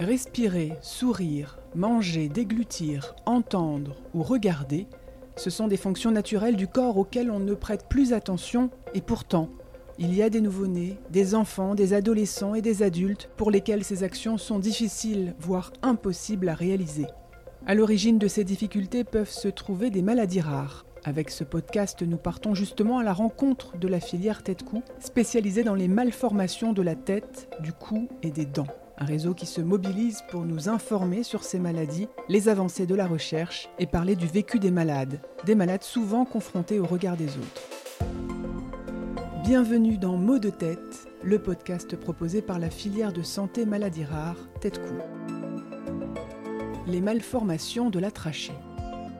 Respirer, sourire, manger, déglutir, entendre ou regarder, ce sont des fonctions naturelles du corps auxquelles on ne prête plus attention et pourtant, il y a des nouveau-nés, des enfants, des adolescents et des adultes pour lesquels ces actions sont difficiles, voire impossibles à réaliser. À l'origine de ces difficultés peuvent se trouver des maladies rares. Avec ce podcast, nous partons justement à la rencontre de la filière tête-cou, spécialisée dans les malformations de la tête, du cou et des dents. Un réseau qui se mobilise pour nous informer sur ces maladies, les avancées de la recherche et parler du vécu des malades, des malades souvent confrontés au regard des autres. Bienvenue dans Mots de tête, le podcast proposé par la filière de santé maladies rares Tête-Cou. Les malformations de la trachée.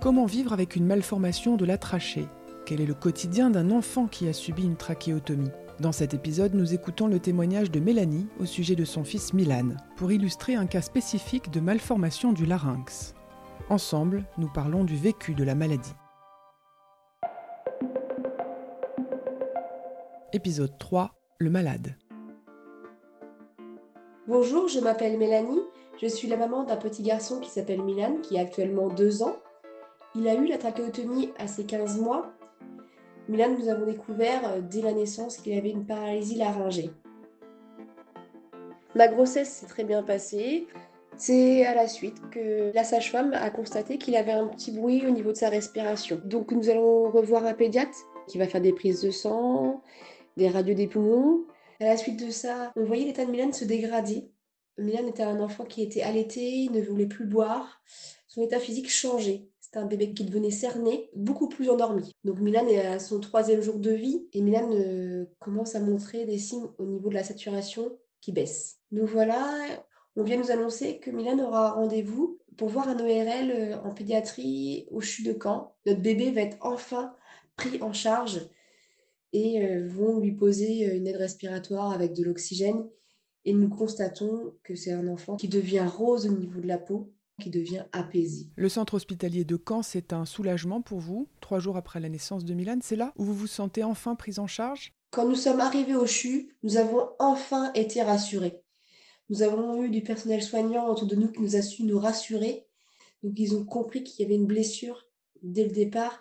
Comment vivre avec une malformation de la trachée? Quel est le quotidien d'un enfant qui a subi une trachéotomie? Dans cet épisode, nous écoutons le témoignage de Mélanie au sujet de son fils Milan, pour illustrer un cas spécifique de malformation du larynx. Ensemble, nous parlons du vécu de la maladie. Épisode 3 Le malade. Bonjour, je m'appelle Mélanie. Je suis la maman d'un petit garçon qui s'appelle Milan, qui a actuellement 2 ans. Il a eu la trachéotomie à ses 15 mois Milan, nous avons découvert euh, dès la naissance qu'il avait une paralysie laryngée. Ma grossesse s'est très bien passée. C'est à la suite que la sage-femme a constaté qu'il avait un petit bruit au niveau de sa respiration. Donc nous allons revoir un pédiatre qui va faire des prises de sang, des radios des poumons. À la suite de ça, on voyait l'état de Milan se dégrader. Milan était un enfant qui était allaité, il ne voulait plus boire. Son état physique changeait. C'est un bébé qui devenait cerné, beaucoup plus endormi. Donc Milan est à son troisième jour de vie et Milan euh, commence à montrer des signes au niveau de la saturation qui baisse. Nous voilà, on vient nous annoncer que Milan aura rendez-vous pour voir un ORL euh, en pédiatrie au CHU de Caen. Notre bébé va être enfin pris en charge et euh, vont lui poser une aide respiratoire avec de l'oxygène. Et nous constatons que c'est un enfant qui devient rose au niveau de la peau, qui devient apaisé. Le centre hospitalier de Caen, c'est un soulagement pour vous. Trois jours après la naissance de Milan, c'est là où vous vous sentez enfin prise en charge? Quand nous sommes arrivés au CHU, nous avons enfin été rassurés. Nous avons eu du personnel soignant autour de nous qui nous a su nous rassurer. Donc ils ont compris qu'il y avait une blessure dès le départ.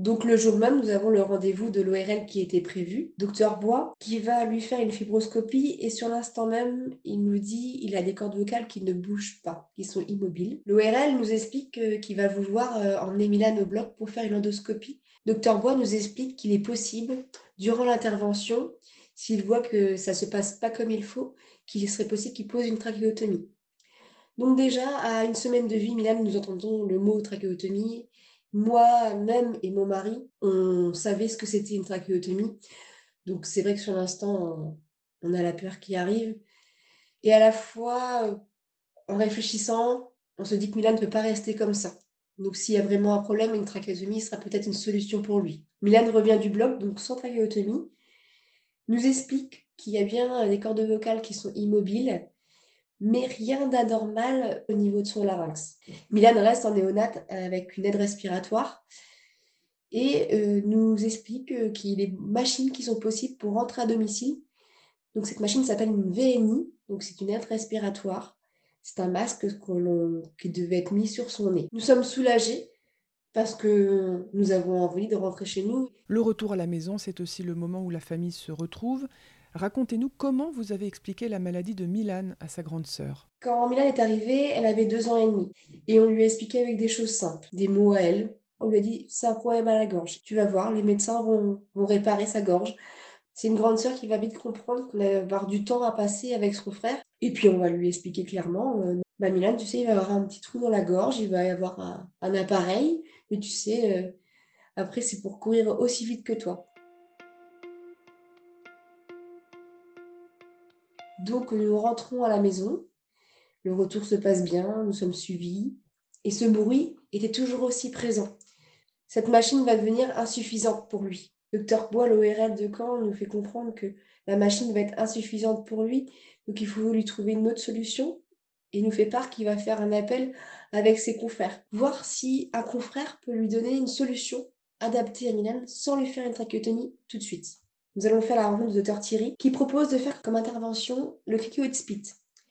Donc le jour même, nous avons le rendez-vous de l'ORL qui était prévu, docteur Bois, qui va lui faire une fibroscopie et sur l'instant même, il nous dit il a des cordes vocales qui ne bougent pas, qui sont immobiles. L'ORL nous explique qu'il va vouloir euh, emmener Milan au bloc pour faire une endoscopie. Docteur Bois nous explique qu'il est possible, durant l'intervention, s'il voit que ça se passe pas comme il faut, qu'il serait possible qu'il pose une trachéotomie. Donc déjà, à une semaine de vie, Milan, nous entendons le mot trachéotomie moi-même et mon mari, on savait ce que c'était une trachéotomie. Donc c'est vrai que sur l'instant, on, a la peur qui arrive. Et à la fois, en réfléchissant, on se dit que Milan ne peut pas rester comme ça. Donc s'il y a vraiment un problème, une trachéotomie sera peut-être une solution pour lui. Milan revient du bloc, donc sans trachéotomie, nous explique qu'il y a bien des cordes vocales qui sont immobiles mais rien d'anormal au niveau de son larynx. Milan reste en néonate avec une aide respiratoire et euh, nous explique euh, qu'il y a des machines qui sont possibles pour rentrer à domicile. Donc cette machine s'appelle une VNI, donc c'est une aide respiratoire. C'est un masque qui devait être mis sur son nez. Nous sommes soulagés parce que nous avons envie de rentrer chez nous. Le retour à la maison, c'est aussi le moment où la famille se retrouve. Racontez-nous comment vous avez expliqué la maladie de Milan à sa grande sœur. Quand Milan est arrivée, elle avait deux ans et demi. Et on lui a expliqué avec des choses simples, des mots à elle. On lui a dit, c'est un problème à la gorge. Tu vas voir, les médecins vont, réparer sa gorge. C'est une grande sœur qui va vite comprendre qu'on va avoir du temps à passer avec son frère. Et puis on va lui expliquer clairement, euh, bah Milan, tu sais, il va avoir un petit trou dans la gorge, il va y avoir un, appareil, mais tu sais, euh, après c'est pour courir aussi vite que toi. Donc nous rentrons à la maison, le retour se passe bien, nous sommes suivis, et ce bruit était toujours aussi présent. Cette machine va devenir insuffisante pour lui. Docteur Bois, l'ORL de Caen, nous fait comprendre que la machine va être insuffisante pour lui, donc il faut lui trouver une autre solution. Et nous fait part qu'il va faire un appel avec ses confrères, voir si un confrère peut lui donner une solution adaptée à Milan sans lui faire une trachéotomie tout de suite. Nous allons faire la rencontre du docteur Thierry qui propose de faire comme intervention le cricot spit.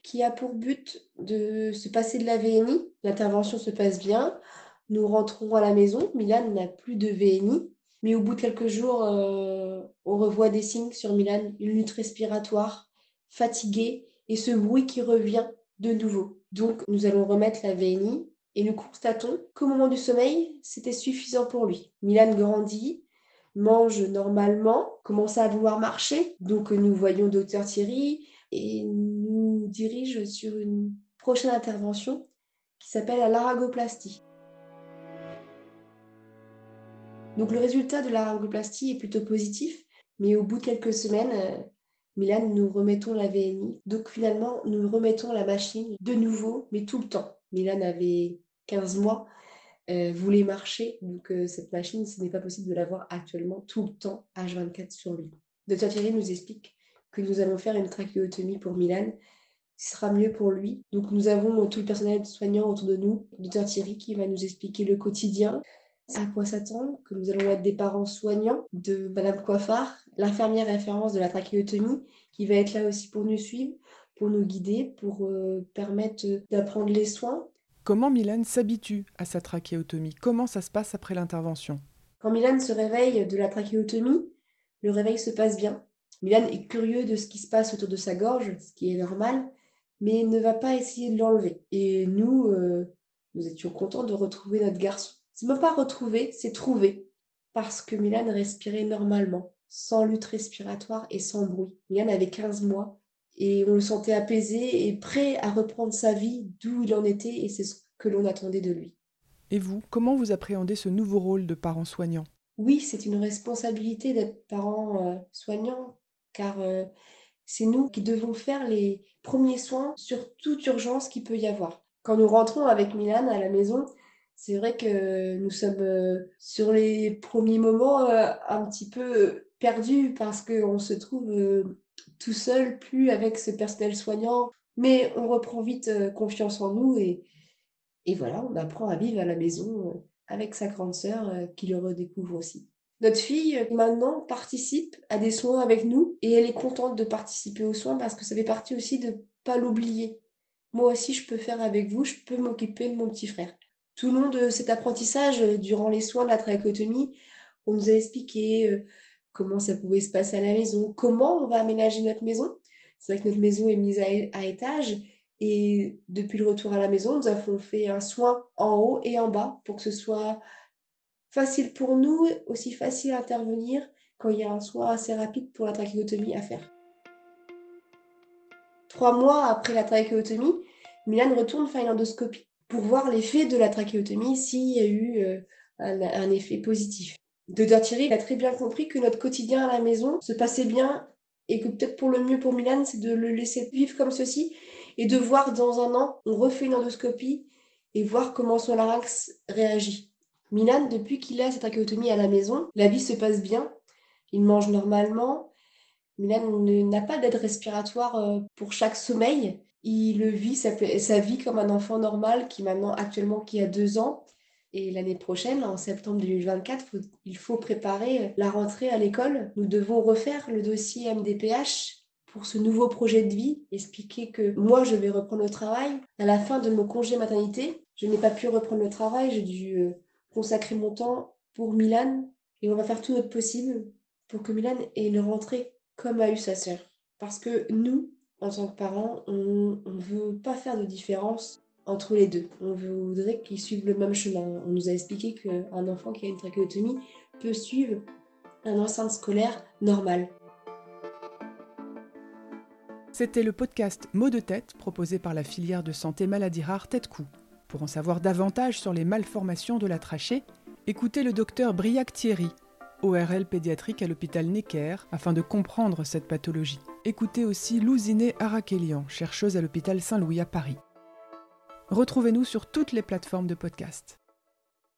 qui a pour but de se passer de la VNI. L'intervention se passe bien. Nous rentrons à la maison. Milan n'a plus de VNI. Mais au bout de quelques jours, euh, on revoit des signes sur Milan, une lutte respiratoire, fatiguée et ce bruit qui revient de nouveau. Donc, nous allons remettre la VNI et nous constatons qu'au moment du sommeil, c'était suffisant pour lui. Milan grandit, mange normalement, commence à vouloir marcher. Donc, nous voyons docteur Thierry et nous dirige sur une prochaine intervention qui s'appelle la. Donc le résultat de la est plutôt positif, mais au bout de quelques semaines, euh, Milan, nous remettons la VNI. Donc finalement, nous remettons la machine de nouveau, mais tout le temps. Milan avait 15 mois, euh, voulait marcher, donc euh, cette machine, ce n'est pas possible de l'avoir actuellement tout le temps, H24 sur lui. Dr Thierry nous explique que nous allons faire une trachéotomie pour Milan. Ce sera mieux pour lui. Donc nous avons tout le personnel soignant autour de nous, Dr Thierry qui va nous expliquer le quotidien, à quoi s'attendre, que nous allons être des parents soignants de Madame Coiffard, l'infirmière référence de la trachéotomie, qui va être là aussi pour nous suivre, pour nous guider, pour euh, permettre d'apprendre les soins. Comment Milan s'habitue à sa trachéotomie? Comment ça se passe après l'intervention? Quand Milan se réveille de la trachéotomie, le réveil se passe bien. Milan est curieux de ce qui se passe autour de sa gorge, ce qui est normal, mais ne va pas essayer de l'enlever. Et nous, euh, nous étions contents de retrouver notre garçon. C'est même pas retrouver, c'est trouver. Parce que Milan respirait normalement, sans lutte respiratoire et sans bruit. Milan avait 15 mois et on le sentait apaisé et prêt à reprendre sa vie d'où il en était et c'est ce que l'on attendait de lui. Et vous, comment vous appréhendez ce nouveau rôle de parent soignant? Oui, c'est une responsabilité d'être parent euh, soignant car euh, c'est nous qui devons faire les premiers soins sur toute urgence qu'il peut y avoir. Quand nous rentrons avec Milan à la maison, c'est vrai que nous sommes euh, sur les premiers moments euh, un petit peu perdus parce qu'on se trouve tout seul, plus avec ce personnel soignant. Mais on reprend vite confiance en nous et, et voilà, on apprend à vivre à la maison avec sa grande sœur qui le redécouvre aussi. Notre fille, maintenant, participe à des soins avec nous et elle est contente de participer aux soins parce que ça fait partie aussi de ne pas l'oublier. Moi aussi, je peux faire avec vous, je peux m'occuper de mon petit frère tout le long de cet apprentissage, euh, durant les soins de la trachéotomie, on nous a expliqué euh, comment ça pouvait se passer à la maison, comment on va aménager notre maison. C'est vrai que notre maison est mise à, étage et depuis le retour à la maison, nous avons fait un soin en haut et en bas pour que ce soit facile pour nous, aussi facile à intervenir quand il y a un soin assez rapide pour la trachéotomie à faire. Trois mois après la trachéotomie, Milan retourne faire une endoscopie pour voir l'effet de la trachéotomie s'il y a eu euh, un, effet positif. Dr Thierry a très bien compris que notre quotidien à la maison se passait bien et que peut-être pour le mieux pour Milan, c'est de le laisser vivre comme ceci et de voir dans un an, on refait une endoscopie et voir comment son larynx réagit. Milan, depuis qu'il a cette trachéotomie à la maison, la vie se passe bien, il mange normalement, Milan n'a pas d'aide respiratoire euh, pour chaque sommeil, il vit sa, vie comme un enfant normal qui maintenant actuellement qui a deux ans. Et l'année prochaine, en septembre 2024, il faut préparer la rentrée à l'école. Nous devons refaire le dossier MDPH pour ce nouveau projet de vie, expliquer que moi, je vais reprendre le travail. À la fin de mon congé maternité, je n'ai pas pu reprendre le travail, j'ai dû euh, consacrer mon temps pour Milan et on va faire tout notre possible pour que Milan ait une rentrée comme a eu sa sœur. Parce que nous, en tant que parents, on ne veut pas faire de différence entre les deux. On voudrait qu'ils suivent le même chemin. On nous a expliqué qu'un enfant qui a une trachéotomie peut suivre un enceinte scolaire normal. C'était le podcast Mots de tête proposé par la filière de santé maladie rare Tête-Cou. Pour en savoir davantage sur les malformations de la trachée, écoutez le docteur Briac Thierry, ORL pédiatrique à l'hôpital Necker, afin de comprendre cette pathologie. Écoutez aussi Louziné Arakelian, chercheuse à l'hôpital Saint-Louis à Paris. Retrouvez-nous sur toutes les plateformes de podcast.